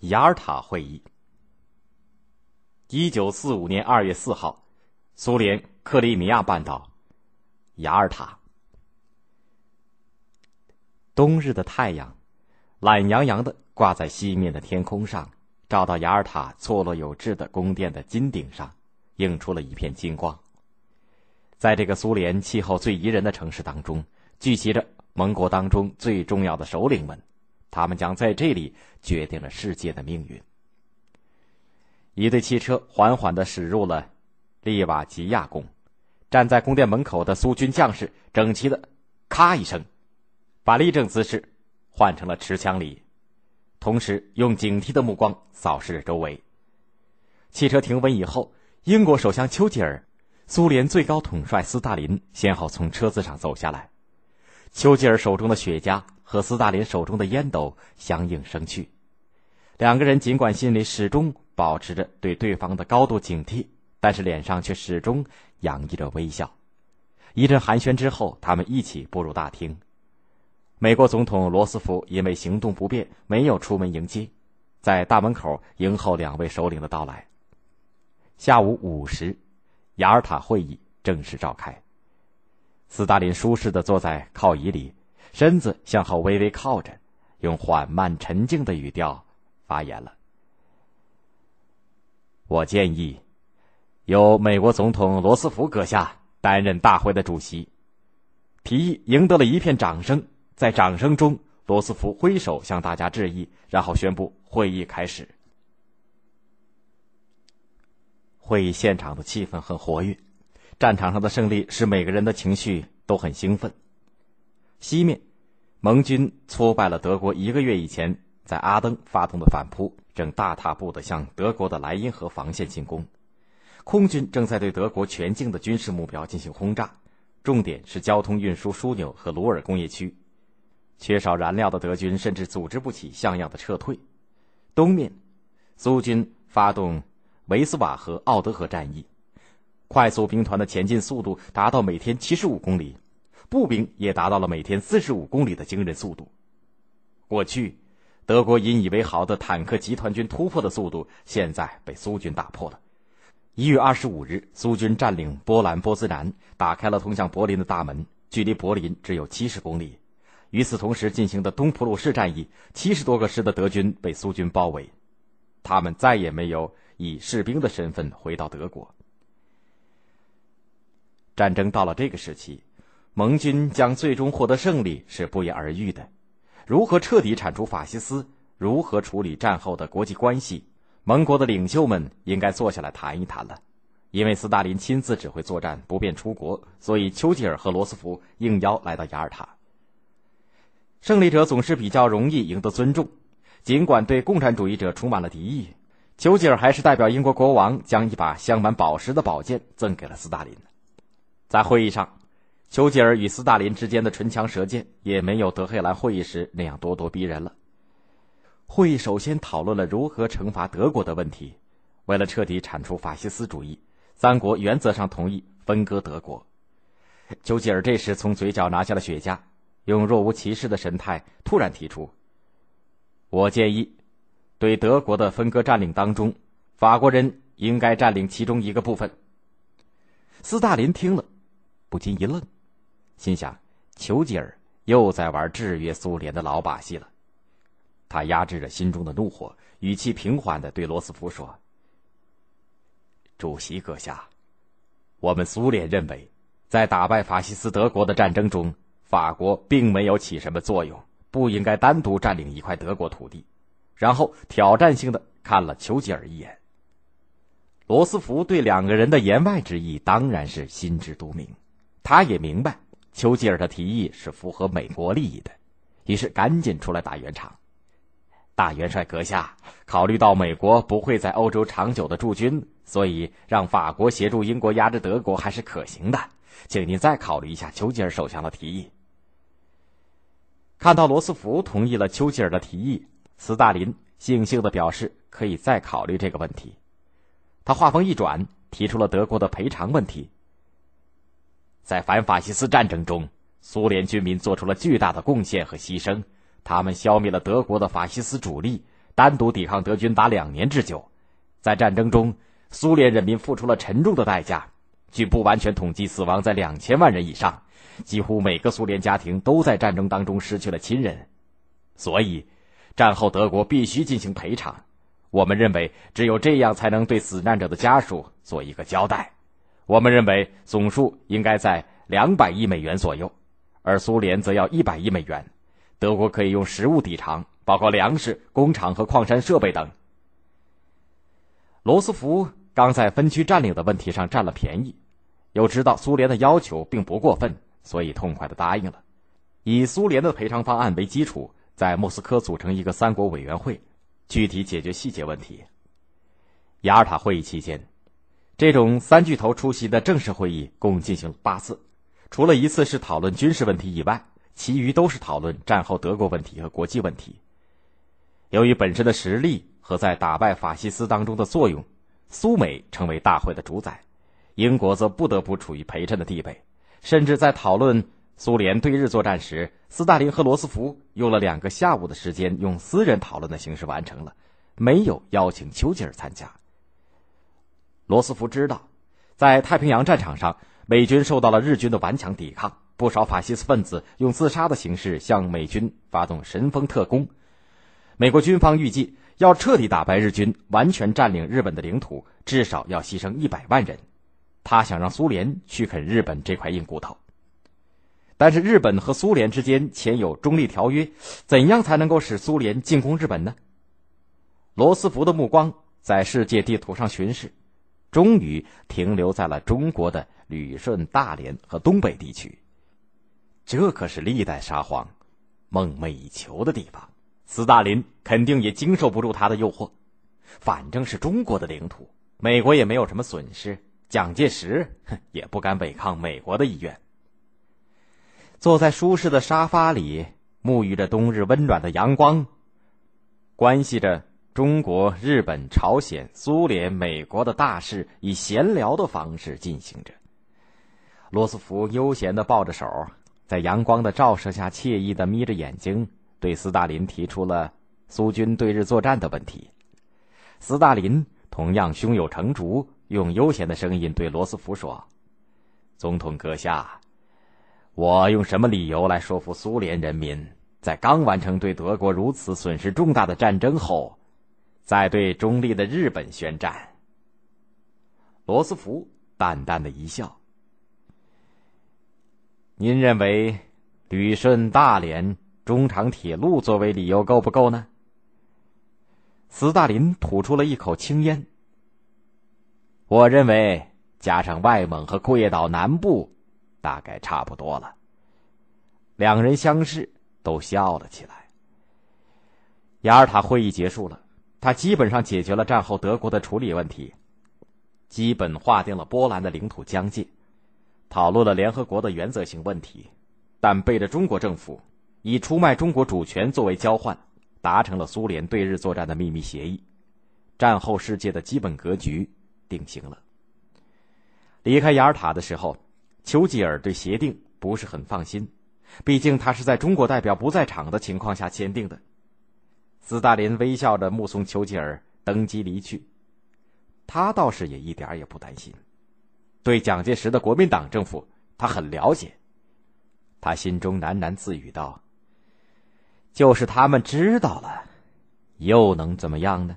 雅尔塔会议。一九四五年二月四号，苏联克里米亚半岛，雅尔塔。冬日的太阳，懒洋洋的挂在西面的天空上，照到雅尔塔错落有致的宫殿的金顶上，映出了一片金光。在这个苏联气候最宜人的城市当中，聚集着盟国当中最重要的首领们。他们将在这里决定了世界的命运。一队汽车缓缓的驶入了利瓦吉亚宫，站在宫殿门口的苏军将士整齐的“咔”一声，把立正姿势换成了持枪礼，同时用警惕的目光扫视着周围。汽车停稳以后，英国首相丘吉尔、苏联最高统帅斯大林先后从车子上走下来，丘吉尔手中的雪茄。和斯大林手中的烟斗相应生去，两个人尽管心里始终保持着对对方的高度警惕，但是脸上却始终洋溢着微笑。一阵寒暄之后，他们一起步入大厅。美国总统罗斯福因为行动不便，没有出门迎接，在大门口迎候两位首领的到来。下午五时，雅尔塔会议正式召开。斯大林舒适的坐在靠椅里。身子向后微微靠着，用缓慢沉静的语调发言了。我建议，由美国总统罗斯福阁下担任大会的主席。提议赢得了一片掌声，在掌声中，罗斯福挥手向大家致意，然后宣布会议开始。会议现场的气氛很活跃，战场上的胜利使每个人的情绪都很兴奋。西面，盟军挫败了德国一个月以前在阿登发动的反扑，正大踏步的向德国的莱茵河防线进攻。空军正在对德国全境的军事目标进行轰炸，重点是交通运输枢纽和鲁尔工业区。缺少燃料的德军甚至组织不起像样的撤退。东面，苏军发动维斯瓦河、奥德河战役，快速兵团的前进速度达到每天七十五公里。步兵也达到了每天四十五公里的惊人速度。过去，德国引以为豪的坦克集团军突破的速度，现在被苏军打破了。一月二十五日，苏军占领波兰波兹南，打开了通向柏林的大门，距离柏林只有七十公里。与此同时进行的东普鲁士战役，七十多个师的德军被苏军包围，他们再也没有以士兵的身份回到德国。战争到了这个时期。盟军将最终获得胜利是不言而喻的。如何彻底铲除法西斯？如何处理战后的国际关系？盟国的领袖们应该坐下来谈一谈了。因为斯大林亲自指挥作战，不便出国，所以丘吉尔和罗斯福应邀来到雅尔塔。胜利者总是比较容易赢得尊重，尽管对共产主义者充满了敌意，丘吉尔还是代表英国国王将一把镶满宝石的宝剑赠给了斯大林。在会议上。丘吉尔与斯大林之间的唇枪舌剑也没有德黑兰会议时那样咄咄逼人了。会议首先讨论了如何惩罚德国的问题。为了彻底铲除法西斯主义，三国原则上同意分割德国。丘吉尔这时从嘴角拿下了雪茄，用若无其事的神态突然提出：“我建议，对德国的分割占领当中，法国人应该占领其中一个部分。”斯大林听了，不禁一愣。心想，丘吉尔又在玩制约苏联的老把戏了。他压制着心中的怒火，语气平缓的对罗斯福说：“主席阁下，我们苏联认为，在打败法西斯德国的战争中，法国并没有起什么作用，不应该单独占领一块德国土地。”然后挑战性的看了丘吉尔一眼。罗斯福对两个人的言外之意当然是心知肚明，他也明白。丘吉尔的提议是符合美国利益的，于是赶紧出来打圆场。大元帅阁下，考虑到美国不会在欧洲长久的驻军，所以让法国协助英国压制德国还是可行的，请您再考虑一下丘吉尔首相的提议。看到罗斯福同意了丘吉尔的提议，斯大林悻悻的表示可以再考虑这个问题。他话锋一转，提出了德国的赔偿问题。在反法西斯战争中，苏联军民做出了巨大的贡献和牺牲，他们消灭了德国的法西斯主力，单独抵抗德军达两年之久。在战争中，苏联人民付出了沉重的代价，据不完全统计，死亡在两千万人以上。几乎每个苏联家庭都在战争当中失去了亲人，所以，战后德国必须进行赔偿。我们认为，只有这样才能对死难者的家属做一个交代。我们认为总数应该在两百亿美元左右，而苏联则要一百亿美元。德国可以用实物抵偿，包括粮食、工厂和矿山设备等。罗斯福刚在分区占领的问题上占了便宜，又知道苏联的要求并不过分。所以痛快的答应了，以苏联的赔偿方案为基础，在莫斯科组成一个三国委员会，具体解决细节问题。雅尔塔会议期间，这种三巨头出席的正式会议共进行了八次，除了一次是讨论军事问题以外，其余都是讨论战后德国问题和国际问题。由于本身的实力和在打败法西斯当中的作用，苏美成为大会的主宰，英国则不得不处于陪衬的地位。甚至在讨论苏联对日作战时，斯大林和罗斯福用了两个下午的时间，用私人讨论的形式完成了，没有邀请丘吉尔参加。罗斯福知道，在太平洋战场上，美军受到了日军的顽强抵抗，不少法西斯分子用自杀的形式向美军发动神风特攻。美国军方预计，要彻底打败日军，完全占领日本的领土，至少要牺牲一百万人。他想让苏联去啃日本这块硬骨头，但是日本和苏联之间签有中立条约，怎样才能够使苏联进攻日本呢？罗斯福的目光在世界地图上巡视，终于停留在了中国的旅顺、大连和东北地区。这可是历代沙皇梦寐以求的地方，斯大林肯定也经受不住他的诱惑。反正是中国的领土，美国也没有什么损失。蒋介石也不敢违抗美国的意愿。坐在舒适的沙发里，沐浴着冬日温暖的阳光，关系着中国、日本、朝鲜、苏联、美国的大事，以闲聊的方式进行着。罗斯福悠闲的抱着手，在阳光的照射下，惬意的眯着眼睛，对斯大林提出了苏军对日作战的问题。斯大林同样胸有成竹。用悠闲的声音对罗斯福说：“总统阁下，我用什么理由来说服苏联人民，在刚完成对德国如此损失重大的战争后，在对中立的日本宣战？”罗斯福淡淡的一笑：“您认为旅顺、大连中长铁路作为理由够不够呢？”斯大林吐出了一口青烟。我认为加上外蒙和库页岛南部，大概差不多了。两人相视，都笑了起来。雅尔塔会议结束了，他基本上解决了战后德国的处理问题，基本划定了波兰的领土疆界，讨论了联合国的原则性问题，但背着中国政府，以出卖中国主权作为交换，达成了苏联对日作战的秘密协议。战后世界的基本格局。定型了。离开雅尔塔的时候，丘吉尔对协定不是很放心，毕竟他是在中国代表不在场的情况下签订的。斯大林微笑着目送丘吉尔登机离去，他倒是也一点也不担心。对蒋介石的国民党政府，他很了解。他心中喃喃自语道：“就是他们知道了，又能怎么样呢？”